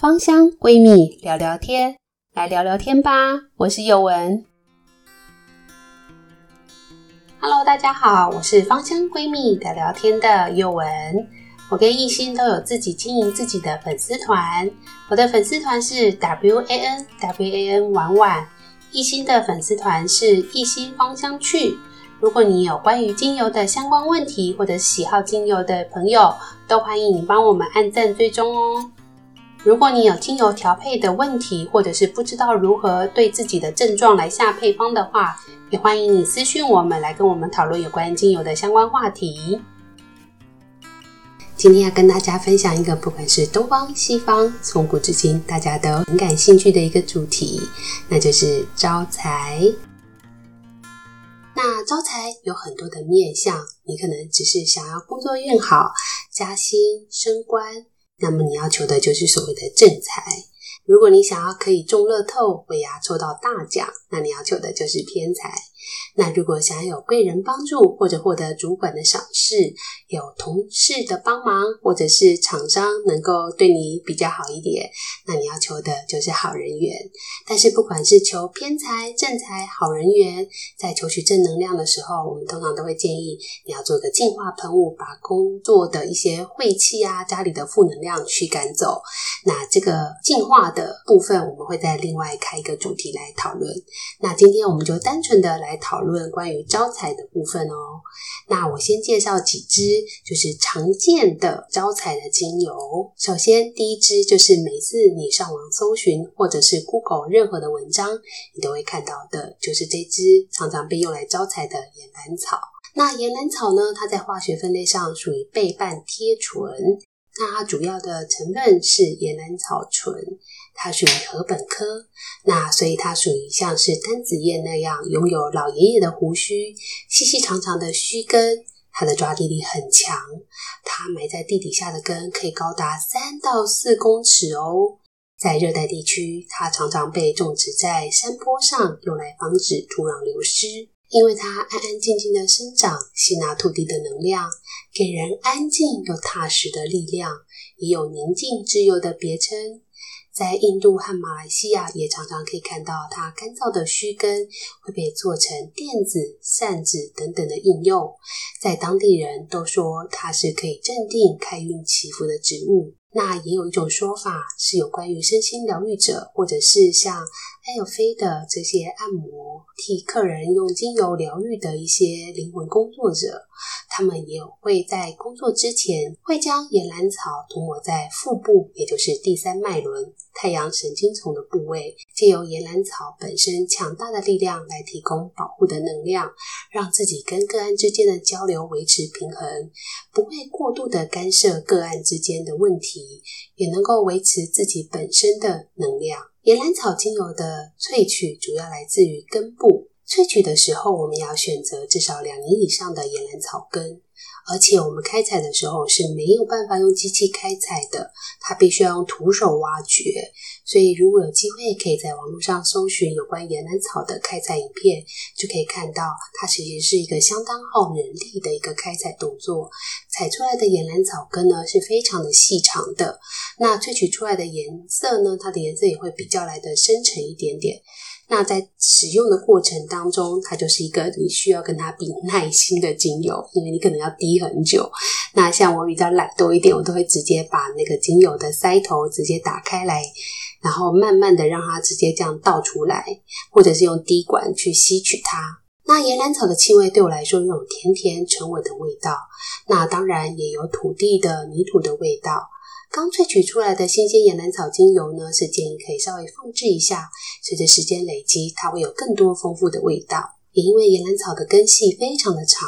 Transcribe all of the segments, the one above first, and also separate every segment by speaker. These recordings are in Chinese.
Speaker 1: 芳香闺蜜聊聊天，来聊聊天吧。我是宥雯。Hello，大家好，我是芳香闺蜜聊聊天的宥雯。我跟艺兴都有自己经营自己的粉丝团，我的粉丝团是 W A N W A N 婉婉，艺兴的粉丝团是艺兴芳香趣。如果你有关于精油的相关问题，或者喜好精油的朋友，都欢迎你帮我们按赞追踪哦。如果你有精油调配的问题，或者是不知道如何对自己的症状来下配方的话，也欢迎你私讯我们来跟我们讨论有关精油的相关话题。今天要跟大家分享一个，不管是东方西方，从古至今大家都很感兴趣的一个主题，那就是招财。那招财有很多的面向，你可能只是想要工作运好、加薪、升官。那么你要求的就是所谓的正财。如果你想要可以中乐透，尾牙抽到大奖，那你要求的就是偏财。那如果想要有贵人帮助，或者获得主管的赏识，有同事的帮忙，或者是厂商能够对你比较好一点，那你要求的就是好人缘。但是不管是求偏财、正财、好人缘，在求取正能量的时候，我们通常都会建议你要做个净化喷雾，把工作的一些晦气啊、家里的负能量驱赶走。那这个净化的部分，我们会再另外开一个主题来讨论。那今天我们就单纯的来讨论论关于招财的部分哦。那我先介绍几支，就是常见的招财的精油。首先，第一支就是每次你上网搜寻或者是 Google 任何的文章，你都会看到的，就是这支常常被用来招财的岩兰草。那岩兰草呢，它在化学分类上属于倍半萜醇。那它主要的成分是岩兰草醇，它属于禾本科，那所以它属于像是单子叶那样拥有老爷爷的胡须、细细长长的须根，它的抓地力很强，它埋在地底下的根可以高达三到四公尺哦。在热带地区，它常常被种植在山坡上，用来防止土壤流失。因为它安安静静的生长，吸纳土地的能量，给人安静又踏实的力量，也有宁静之幽的别称。在印度和马来西亚，也常常可以看到它干燥的须根会被做成垫子、扇子等等的应用。在当地人都说它是可以镇定、开运祈福的植物。那也有一种说法是有关于身心疗愈者，或者是像艾尔菲的这些按摩，替客人用精油疗愈的一些灵魂工作者，他们也会在工作之前会将野兰草涂抹在腹部，也就是第三脉轮。太阳神经丛的部位，借由岩兰草本身强大的力量来提供保护的能量，让自己跟个案之间的交流维持平衡，不会过度的干涉个案之间的问题，也能够维持自己本身的能量。岩兰草精油的萃取主要来自于根部，萃取的时候我们要选择至少两年以上的岩兰草根。而且我们开采的时候是没有办法用机器开采的，它必须要用徒手挖掘。所以如果有机会，可以在网络上搜寻有关岩兰草的开采影片，就可以看到它其实是一个相当耗人力的一个开采动作。采出来的岩兰草根呢是非常的细长的，那萃取出来的颜色呢，它的颜色也会比较来的深沉一点点。那在使用的过程当中，它就是一个你需要跟它比耐心的精油，因为你可能要滴很久。那像我比较懒惰一点，我都会直接把那个精油的塞头直接打开来，然后慢慢的让它直接这样倒出来，或者是用滴管去吸取它。那岩兰草的气味对我来说有种甜甜沉稳的味道，那当然也有土地的泥土的味道。刚萃取出来的新鲜野兰草精油呢，是建议可以稍微放置一下，随着时间累积，它会有更多丰富的味道。也因为岩兰草的根系非常的长，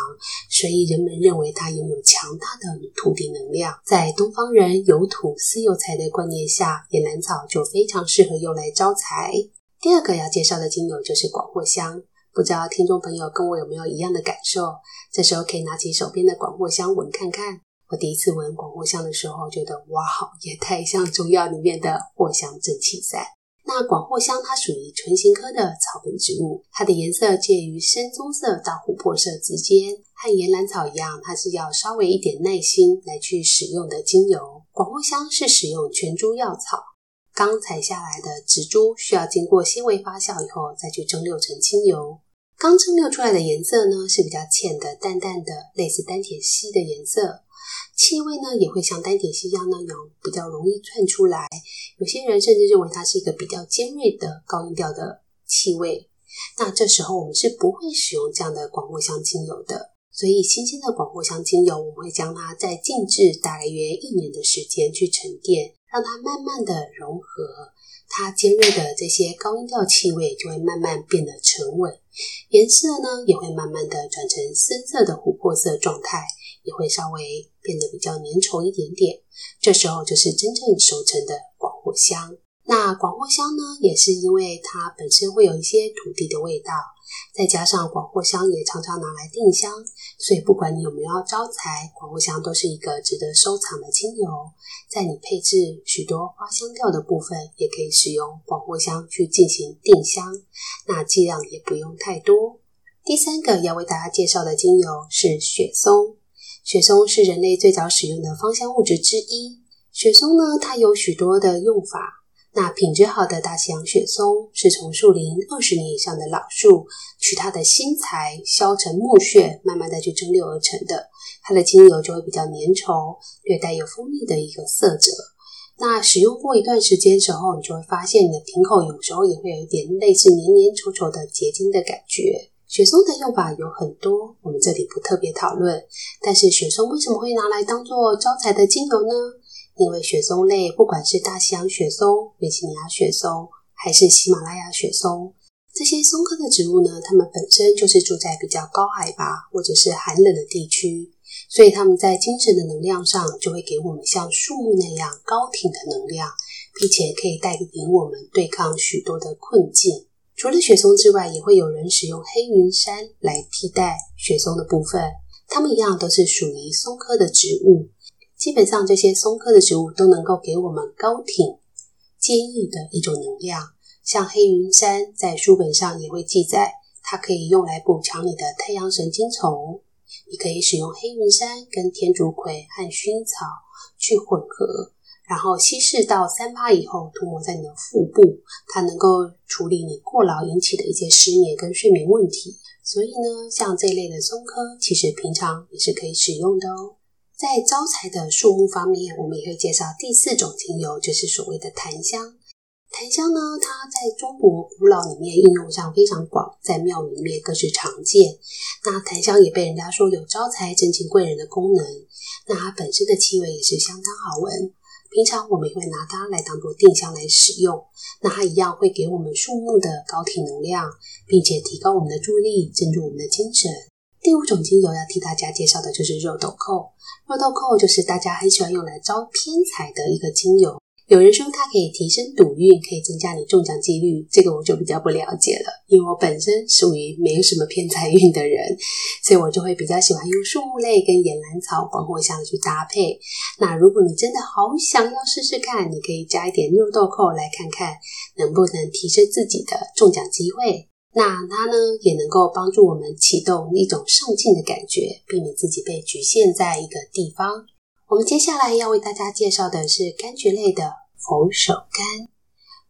Speaker 1: 所以人们认为它拥有强大的土地能量。在东方人有土斯有财的观念下，野兰草就非常适合用来招财。第二个要介绍的精油就是广藿香，不知道听众朋友跟我有没有一样的感受？这时候可以拿起手边的广藿香闻看看。我第一次闻广藿香的时候，觉得哇，也太像中药里面的藿香正气散。那广藿香它属于唇形科的草本植物，它的颜色介于深棕色到琥珀色之间，和岩兰草一样，它是要稍微一点耐心来去使用的精油。广藿香是使用全株药草，刚采下来的植株需要经过纤维发酵以后，再去蒸馏成精油。刚蒸馏出来的颜色呢，是比较浅的、淡淡的，类似单萜烯的颜色。气味呢，也会像单萜烯一样那样比较容易窜出来。有些人甚至认为它是一个比较尖锐的高音调的气味。那这时候我们是不会使用这样的广藿香精油的。所以，新鲜的广藿香精油，我们会将它在静置大约一年的时间去沉淀，让它慢慢的融合，它尖锐的这些高音调气味就会慢慢变得沉稳，颜色呢也会慢慢的转成深色的琥珀色状态，也会稍微变得比较粘稠一点点。这时候就是真正熟成的广藿香。那广藿香呢，也是因为它本身会有一些土地的味道。再加上广藿香也常常拿来定香，所以不管你有没有要招财，广藿香都是一个值得收藏的精油。在你配置许多花香调的部分，也可以使用广藿香去进行定香，那剂量也不用太多。第三个要为大家介绍的精油是雪松，雪松是人类最早使用的芳香物质之一。雪松呢，它有许多的用法。那品质好的大西洋雪松是从树龄二十年以上的老树，取它的新材削成木屑，慢慢的去蒸馏而成的。它的精油就会比较粘稠，略带有蜂蜜的一个色泽。那使用过一段时间之后，你就会发现你的瓶口有时候也会有一点类似黏黏稠稠的结晶的感觉。雪松的用法有很多，我们这里不特别讨论。但是雪松为什么会拿来当做招财的精油呢？因为雪松类，不管是大西洋雪松、维吉尼亚雪松，还是喜马拉雅雪松，这些松科的植物呢，它们本身就是住在比较高海拔或者是寒冷的地区，所以它们在精神的能量上就会给我们像树木那样高挺的能量，并且可以带领我们对抗许多的困境。除了雪松之外，也会有人使用黑云杉来替代雪松的部分，它们一样都是属于松科的植物。基本上这些松科的植物都能够给我们高挺、坚毅的一种能量。像黑云杉在书本上也会记载，它可以用来补强你的太阳神经丛。你可以使用黑云杉跟天竺葵和薰衣草去混合，然后稀释到三趴以后涂抹在你的腹部，它能够处理你过劳引起的一些失眠跟睡眠问题。所以呢，像这一类的松科，其实平常也是可以使用的哦。在招财的树木方面，我们也会介绍第四种精油，就是所谓的檀香。檀香呢，它在中国古老里面应用上非常广，在庙里面更是常见。那檀香也被人家说有招财、增进贵人的功能。那它本身的气味也是相当好闻，平常我们也会拿它来当做定香来使用。那它一样会给我们树木的高体能量，并且提高我们的注意力，镇住我们的精神。第五种精油要替大家介绍的就是肉豆蔻。肉豆蔻就是大家很喜欢用来招偏财的一个精油。有人说它可以提升赌运，可以增加你中奖几率，这个我就比较不了解了，因为我本身属于没有什么偏财运的人，所以我就会比较喜欢用树木类跟岩兰草、广藿香去搭配。那如果你真的好想要试试看，你可以加一点肉豆蔻来看看，能不能提升自己的中奖机会。那它呢，也能够帮助我们启动一种上进的感觉，避免自己被局限在一个地方。我们接下来要为大家介绍的是柑橘类的佛手柑。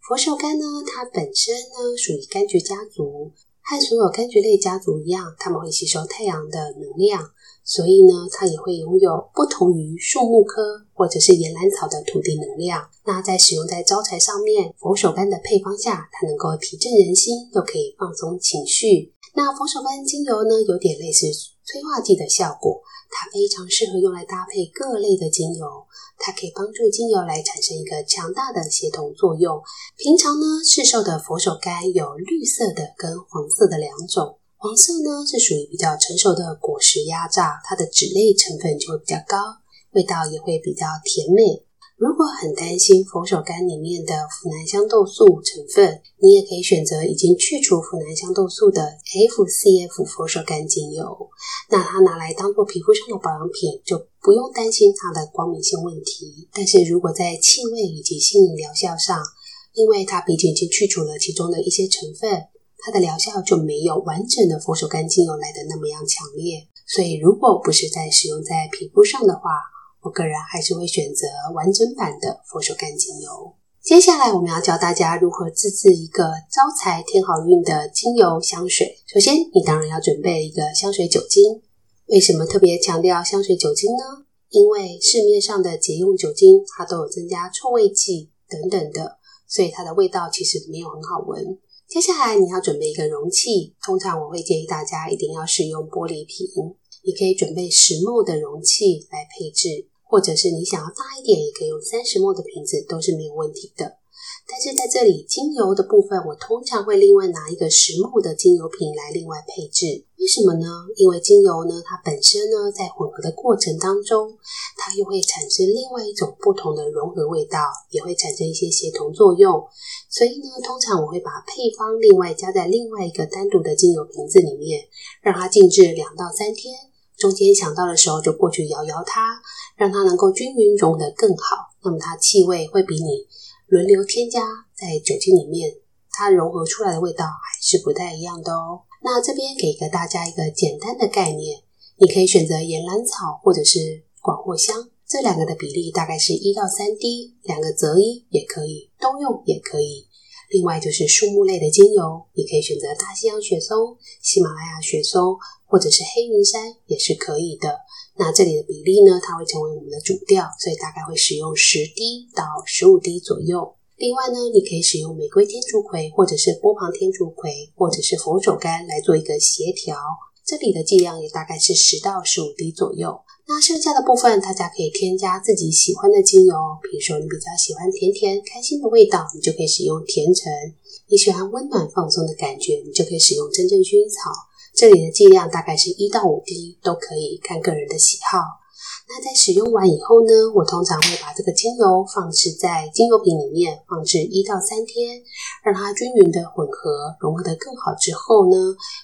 Speaker 1: 佛手柑呢，它本身呢属于柑橘家族，和所有柑橘类家族一样，它们会吸收太阳的能量。所以呢，它也会拥有不同于树木科或者是岩兰草的土地能量。那在使用在招财上面，佛手柑的配方下，它能够提振人心，又可以放松情绪。那佛手柑精油呢，有点类似催化剂的效果，它非常适合用来搭配各类的精油，它可以帮助精油来产生一个强大的协同作用。平常呢，市售的佛手柑有绿色的跟黄色的两种。黄色呢，是属于比较成熟的果实压榨，它的脂类成分就会比较高，味道也会比较甜美。如果很担心佛手柑里面的呋喃香豆素成分，你也可以选择已经去除呋喃香豆素的 FCF 佛手柑精油。那它拿来当做皮肤上的保养品，就不用担心它的光敏性问题。但是如果在气味以及心理疗效上，因为它毕竟已经去除了其中的一些成分。它的疗效就没有完整的佛手柑精油来的那么样强烈，所以如果不是在使用在皮肤上的话，我个人还是会选择完整版的佛手柑精油。接下来我们要教大家如何自制一个招财添好运的精油香水。首先，你当然要准备一个香水酒精。为什么特别强调香水酒精呢？因为市面上的捷用酒精，它都有增加臭味剂等等的，所以它的味道其实没有很好闻。接下来你要准备一个容器，通常我会建议大家一定要使用玻璃瓶。你可以准备十 ml 的容器来配置。或者是你想要大一点，也可以用三十 ml 的瓶子，都是没有问题的。但是在这里，精油的部分，我通常会另外拿一个十 ml 的精油瓶来另外配置。为什么呢？因为精油呢，它本身呢，在混合的过程当中，它又会产生另外一种不同的融合味道，也会产生一些协同作用。所以呢，通常我会把配方另外加在另外一个单独的精油瓶子里面，让它静置两到三天。中间想到的时候，就过去摇摇它，让它能够均匀融得更好。那么它气味会比你轮流添加在酒精里面，它融合出来的味道还是不太一样的哦。那这边给一个大家一个简单的概念，你可以选择岩兰草或者是广藿香，这两个的比例大概是一到三滴，两个择一也可以，都用也可以。另外就是树木类的精油，你可以选择大西洋雪松、喜马拉雅雪松，或者是黑云杉也是可以的。那这里的比例呢，它会成为我们的主调，所以大概会使用十滴到十五滴左右。另外呢，你可以使用玫瑰天竺葵，或者是波旁天竺葵，或者是佛手柑来做一个协调。这里的剂量也大概是十到十五滴左右。那剩下的部分，大家可以添加自己喜欢的精油，比如说你比较喜欢甜甜开心的味道，你就可以使用甜橙；你喜欢温暖放松的感觉，你就可以使用真正薰衣草。这里的剂量大概是一到五滴，都可以看个人的喜好。那在使用完以后呢，我通常会把这个精油放置在精油瓶里面，放置一到三天，让它均匀的混合，融合的更好之后呢，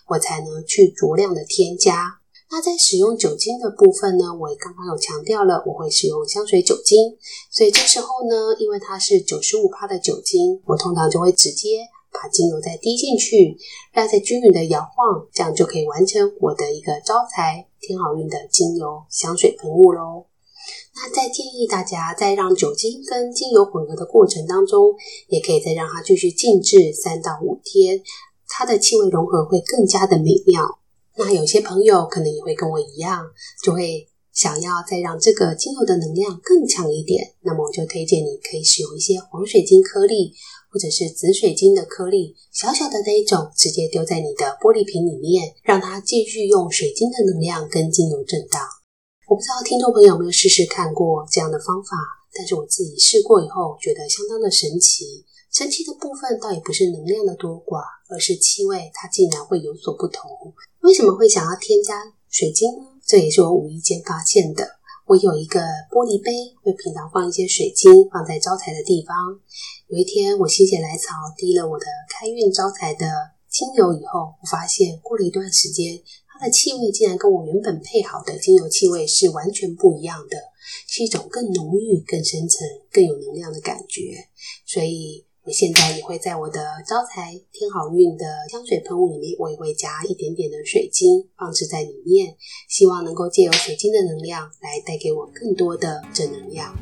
Speaker 1: 我才能去足量的添加。那在使用酒精的部分呢，我刚刚有强调了，我会使用香水酒精，所以这时候呢，因为它是九十五趴的酒精，我通常就会直接把精油再滴进去，让它均匀的摇晃，这样就可以完成我的一个招财添好运的精油香水喷雾喽。那再建议大家，在让酒精跟精油混合的过程当中，也可以再让它继续静置三到五天，它的气味融合会更加的美妙。那有些朋友可能也会跟我一样，就会想要再让这个精油的能量更强一点。那么我就推荐你可以使用一些黄水晶颗粒，或者是紫水晶的颗粒，小小的那一种，直接丢在你的玻璃瓶里面，让它继续用水晶的能量跟精油震荡。我不知道听众朋友有没有试试看过这样的方法，但是我自己试过以后，觉得相当的神奇。神奇的部分倒也不是能量的多寡，而是气味，它竟然会有所不同。为什么会想要添加水晶呢？这也是我无意间发现的。我有一个玻璃杯，会平常放一些水晶，放在招财的地方。有一天，我心血来潮滴了我的开运招财的精油以后，我发现过了一段时间，它的气味竟然跟我原本配好的精油气味是完全不一样的，是一种更浓郁、更深层、更有能量的感觉。所以。我现在也会在我的招财添好运的香水喷雾里面，我也会加一点点的水晶放置在里面，希望能够借由水晶的能量来带给我更多的正能量。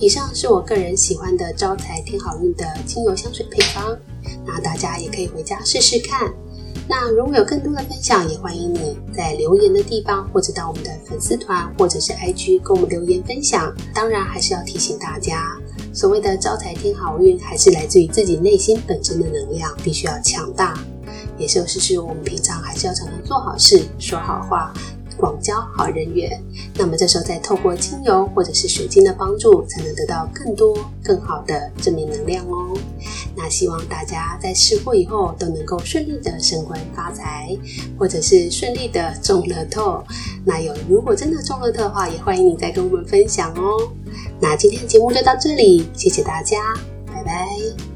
Speaker 1: 以上是我个人喜欢的招财添好运的精油香水配方，那大家也可以回家试试看。那如果有更多的分享，也欢迎你在留言的地方，或者到我们的粉丝团，或者是 IG 跟我们留言分享。当然，还是要提醒大家，所谓的招财添好运，还是来自于自己内心本身的能量，必须要强大。也就是说，我们平常还是要常常做好事，说好话。广交好人缘，那么这时候再透过精油或者是水晶的帮助，才能得到更多更好的正面能量哦。那希望大家在试过以后都能够顺利的升官发财，或者是顺利的中乐透。那有如果真的中乐透的话，也欢迎你再跟我们分享哦。那今天的节目就到这里，谢谢大家，拜拜。